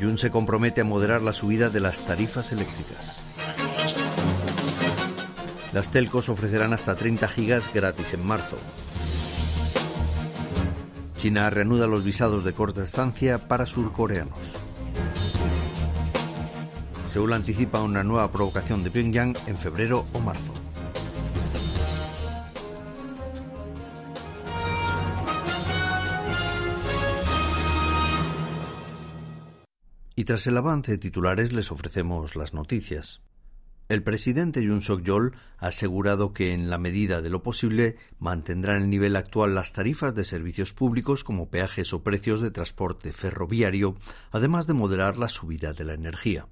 Jun se compromete a moderar la subida de las tarifas eléctricas. Las telcos ofrecerán hasta 30 gigas gratis en marzo. China reanuda los visados de corta estancia para surcoreanos. Seúl anticipa una nueva provocación de Pyongyang en febrero o marzo. Y tras el avance de titulares les ofrecemos las noticias. El presidente Yoon Suk-yeol ha asegurado que, en la medida de lo posible, mantendrán el nivel actual las tarifas de servicios públicos como peajes o precios de transporte ferroviario, además de moderar la subida de la energía.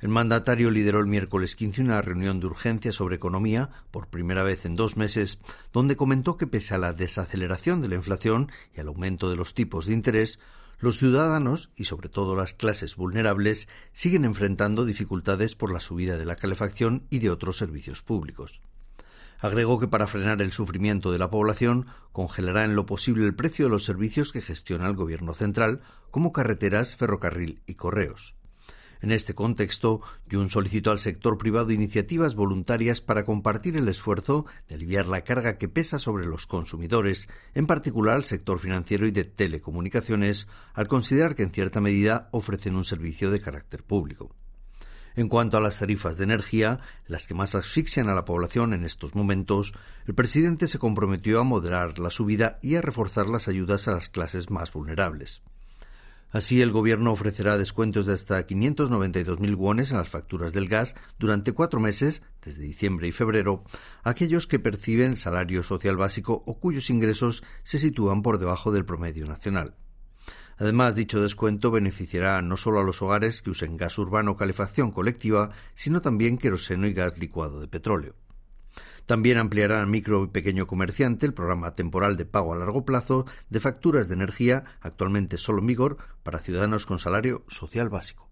El mandatario lideró el miércoles 15 una reunión de urgencia sobre economía, por primera vez en dos meses, donde comentó que pese a la desaceleración de la inflación y al aumento de los tipos de interés, los ciudadanos, y sobre todo las clases vulnerables, siguen enfrentando dificultades por la subida de la calefacción y de otros servicios públicos. Agregó que para frenar el sufrimiento de la población congelará en lo posible el precio de los servicios que gestiona el Gobierno central, como carreteras, ferrocarril y correos. En este contexto, Jun solicitó al sector privado iniciativas voluntarias para compartir el esfuerzo de aliviar la carga que pesa sobre los consumidores, en particular al sector financiero y de telecomunicaciones, al considerar que en cierta medida ofrecen un servicio de carácter público. En cuanto a las tarifas de energía, las que más asfixian a la población en estos momentos, el presidente se comprometió a moderar la subida y a reforzar las ayudas a las clases más vulnerables. Así, el Gobierno ofrecerá descuentos de hasta 592.000 wones en las facturas del gas durante cuatro meses, desde diciembre y febrero, a aquellos que perciben salario social básico o cuyos ingresos se sitúan por debajo del promedio nacional. Además, dicho descuento beneficiará no solo a los hogares que usen gas urbano o calefacción colectiva, sino también queroseno y gas licuado de petróleo. También ampliará al micro y pequeño comerciante el programa temporal de pago a largo plazo de facturas de energía, actualmente solo en vigor, para ciudadanos con salario social básico.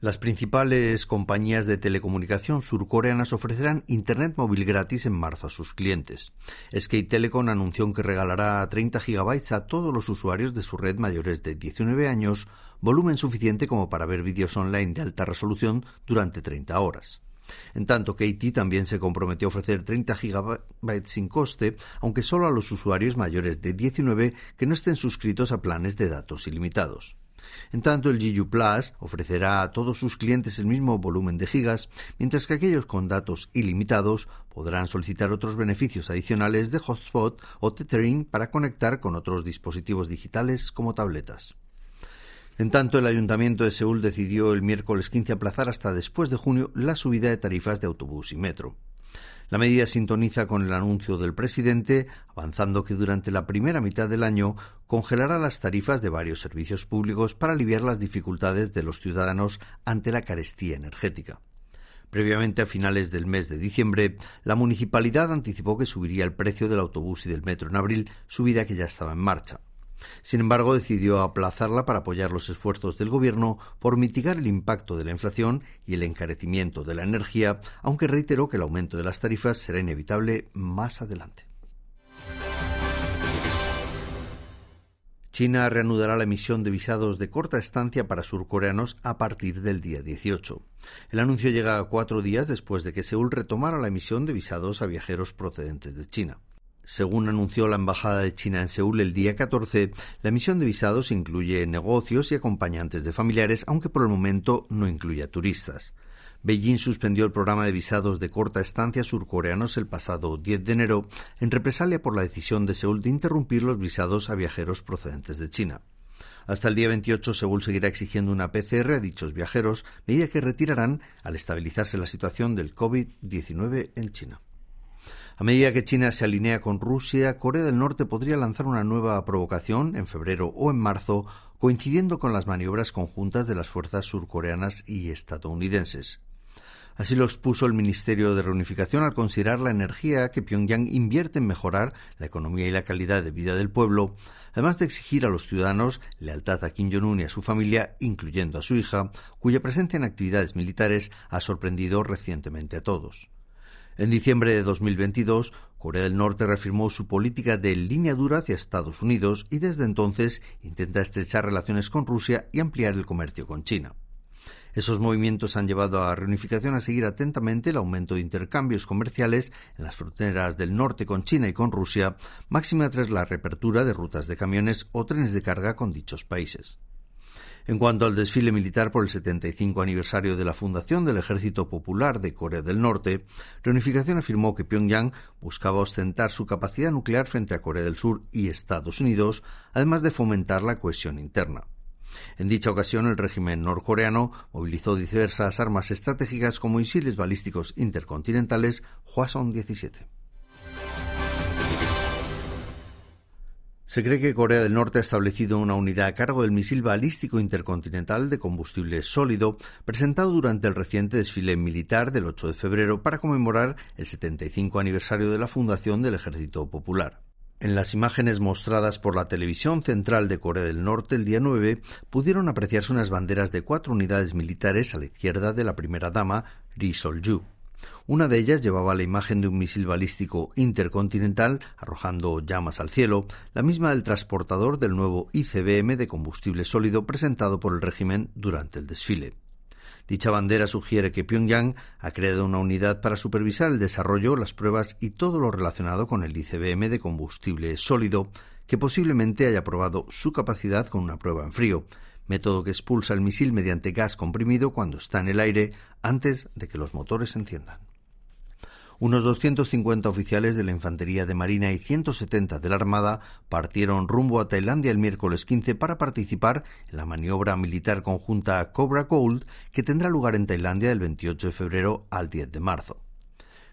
Las principales compañías de telecomunicación surcoreanas ofrecerán Internet móvil gratis en marzo a sus clientes. SK Telecom anunció que regalará 30 gigabytes a todos los usuarios de su red mayores de 19 años, volumen suficiente como para ver vídeos online de alta resolución durante 30 horas. En tanto, KT también se comprometió a ofrecer 30 gigabytes sin coste, aunque solo a los usuarios mayores de 19 que no estén suscritos a planes de datos ilimitados. En tanto, el GU Plus ofrecerá a todos sus clientes el mismo volumen de gigas, mientras que aquellos con datos ilimitados podrán solicitar otros beneficios adicionales de hotspot o tethering para conectar con otros dispositivos digitales como tabletas. En tanto, el Ayuntamiento de Seúl decidió el miércoles 15 aplazar hasta después de junio la subida de tarifas de autobús y metro. La medida sintoniza con el anuncio del presidente, avanzando que durante la primera mitad del año congelará las tarifas de varios servicios públicos para aliviar las dificultades de los ciudadanos ante la carestía energética. Previamente, a finales del mes de diciembre, la municipalidad anticipó que subiría el precio del autobús y del metro en abril, subida que ya estaba en marcha. Sin embargo, decidió aplazarla para apoyar los esfuerzos del Gobierno por mitigar el impacto de la inflación y el encarecimiento de la energía, aunque reiteró que el aumento de las tarifas será inevitable más adelante. China reanudará la emisión de visados de corta estancia para surcoreanos a partir del día 18. El anuncio llega cuatro días después de que Seúl retomara la emisión de visados a viajeros procedentes de China. Según anunció la Embajada de China en Seúl el día 14, la emisión de visados incluye negocios y acompañantes de familiares, aunque por el momento no incluye turistas. Beijing suspendió el programa de visados de corta estancia surcoreanos el pasado 10 de enero en represalia por la decisión de Seúl de interrumpir los visados a viajeros procedentes de China. Hasta el día 28, Seúl seguirá exigiendo una PCR a dichos viajeros, medida que retirarán al estabilizarse la situación del COVID-19 en China. A medida que China se alinea con Rusia, Corea del Norte podría lanzar una nueva provocación en febrero o en marzo coincidiendo con las maniobras conjuntas de las fuerzas surcoreanas y estadounidenses. Así lo expuso el Ministerio de Reunificación al considerar la energía que Pyongyang invierte en mejorar la economía y la calidad de vida del pueblo, además de exigir a los ciudadanos lealtad a Kim Jong-un y a su familia, incluyendo a su hija, cuya presencia en actividades militares ha sorprendido recientemente a todos. En diciembre de 2022, Corea del Norte reafirmó su política de línea dura hacia Estados Unidos y desde entonces intenta estrechar relaciones con Rusia y ampliar el comercio con China. Esos movimientos han llevado a Reunificación a seguir atentamente el aumento de intercambios comerciales en las fronteras del norte con China y con Rusia, máxima tras la reapertura de rutas de camiones o trenes de carga con dichos países. En cuanto al desfile militar por el 75 aniversario de la fundación del Ejército Popular de Corea del Norte, Reunificación afirmó que Pyongyang buscaba ostentar su capacidad nuclear frente a Corea del Sur y Estados Unidos, además de fomentar la cohesión interna. En dicha ocasión, el régimen norcoreano movilizó diversas armas estratégicas como misiles balísticos intercontinentales Hwasong-17. Se cree que Corea del Norte ha establecido una unidad a cargo del misil balístico intercontinental de combustible sólido presentado durante el reciente desfile militar del 8 de febrero para conmemorar el 75 aniversario de la fundación del Ejército Popular. En las imágenes mostradas por la televisión central de Corea del Norte el día 9 pudieron apreciarse unas banderas de cuatro unidades militares a la izquierda de la primera dama, Ri Sol-ju. Una de ellas llevaba la imagen de un misil balístico intercontinental arrojando llamas al cielo, la misma del transportador del nuevo ICBM de combustible sólido presentado por el régimen durante el desfile. Dicha bandera sugiere que Pyongyang ha creado una unidad para supervisar el desarrollo, las pruebas y todo lo relacionado con el ICBM de combustible sólido, que posiblemente haya probado su capacidad con una prueba en frío, método que expulsa el misil mediante gas comprimido cuando está en el aire antes de que los motores se enciendan. Unos 250 oficiales de la Infantería de Marina y 170 de la Armada partieron rumbo a Tailandia el miércoles 15 para participar en la maniobra militar conjunta Cobra Gold que tendrá lugar en Tailandia del 28 de febrero al 10 de marzo.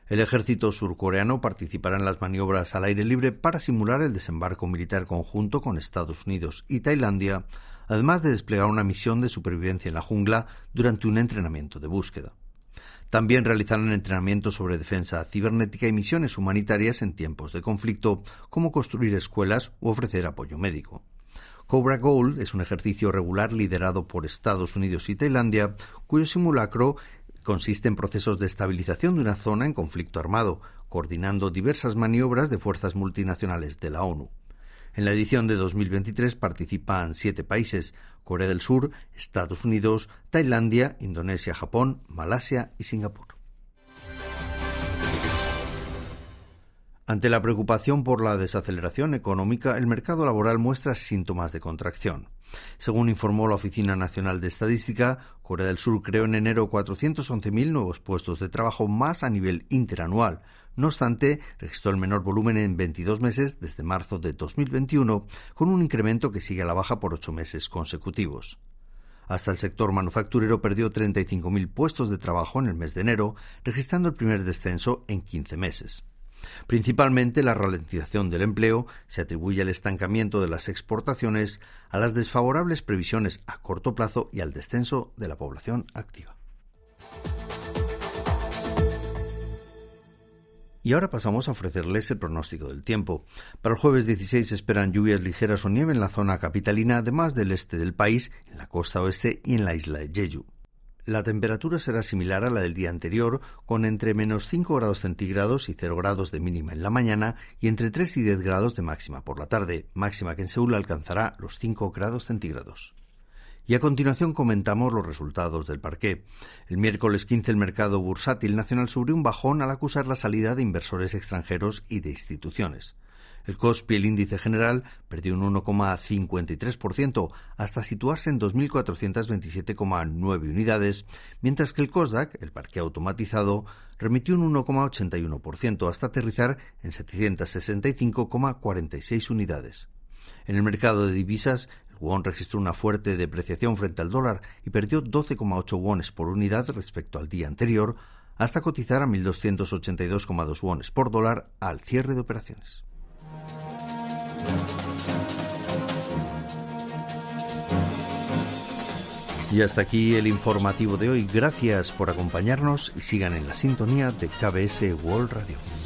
El ejército surcoreano participará en las maniobras al aire libre para simular el desembarco militar conjunto con Estados Unidos y Tailandia, además de desplegar una misión de supervivencia en la jungla durante un entrenamiento de búsqueda. También realizarán entrenamientos sobre defensa cibernética y misiones humanitarias en tiempos de conflicto, como construir escuelas u ofrecer apoyo médico. Cobra Gold es un ejercicio regular liderado por Estados Unidos y Tailandia, cuyo simulacro consiste en procesos de estabilización de una zona en conflicto armado, coordinando diversas maniobras de fuerzas multinacionales de la ONU. En la edición de 2023 participan siete países, Corea del Sur, Estados Unidos, Tailandia, Indonesia, Japón, Malasia y Singapur. Ante la preocupación por la desaceleración económica, el mercado laboral muestra síntomas de contracción. Según informó la Oficina Nacional de Estadística, Corea del Sur creó en enero 411.000 nuevos puestos de trabajo más a nivel interanual, no obstante, registró el menor volumen en 22 meses desde marzo de 2021, con un incremento que sigue a la baja por ocho meses consecutivos. Hasta el sector manufacturero perdió 35.000 puestos de trabajo en el mes de enero, registrando el primer descenso en 15 meses. Principalmente la ralentización del empleo se atribuye al estancamiento de las exportaciones, a las desfavorables previsiones a corto plazo y al descenso de la población activa. Y ahora pasamos a ofrecerles el pronóstico del tiempo. Para el jueves 16 se esperan lluvias ligeras o nieve en la zona capitalina, además del este del país, en la costa oeste y en la isla de Jeju. La temperatura será similar a la del día anterior, con entre menos 5 grados centígrados y 0 grados de mínima en la mañana y entre 3 y 10 grados de máxima por la tarde, máxima que en Seúl alcanzará los 5 grados centígrados. Y a continuación comentamos los resultados del parqué. El miércoles 15 el mercado bursátil nacional sufrió un bajón al acusar la salida de inversores extranjeros y de instituciones. El COSPI, el índice general, perdió un 1,53% hasta situarse en 2.427,9 unidades, mientras que el COSDAC, el parque automatizado, remitió un 1,81% hasta aterrizar en 765,46 unidades. En el mercado de divisas, won registró una fuerte depreciación frente al dólar y perdió 12,8 wones por unidad respecto al día anterior, hasta cotizar a 1.282,2 wones por dólar al cierre de operaciones. Y hasta aquí el informativo de hoy. Gracias por acompañarnos y sigan en la sintonía de KBS World Radio.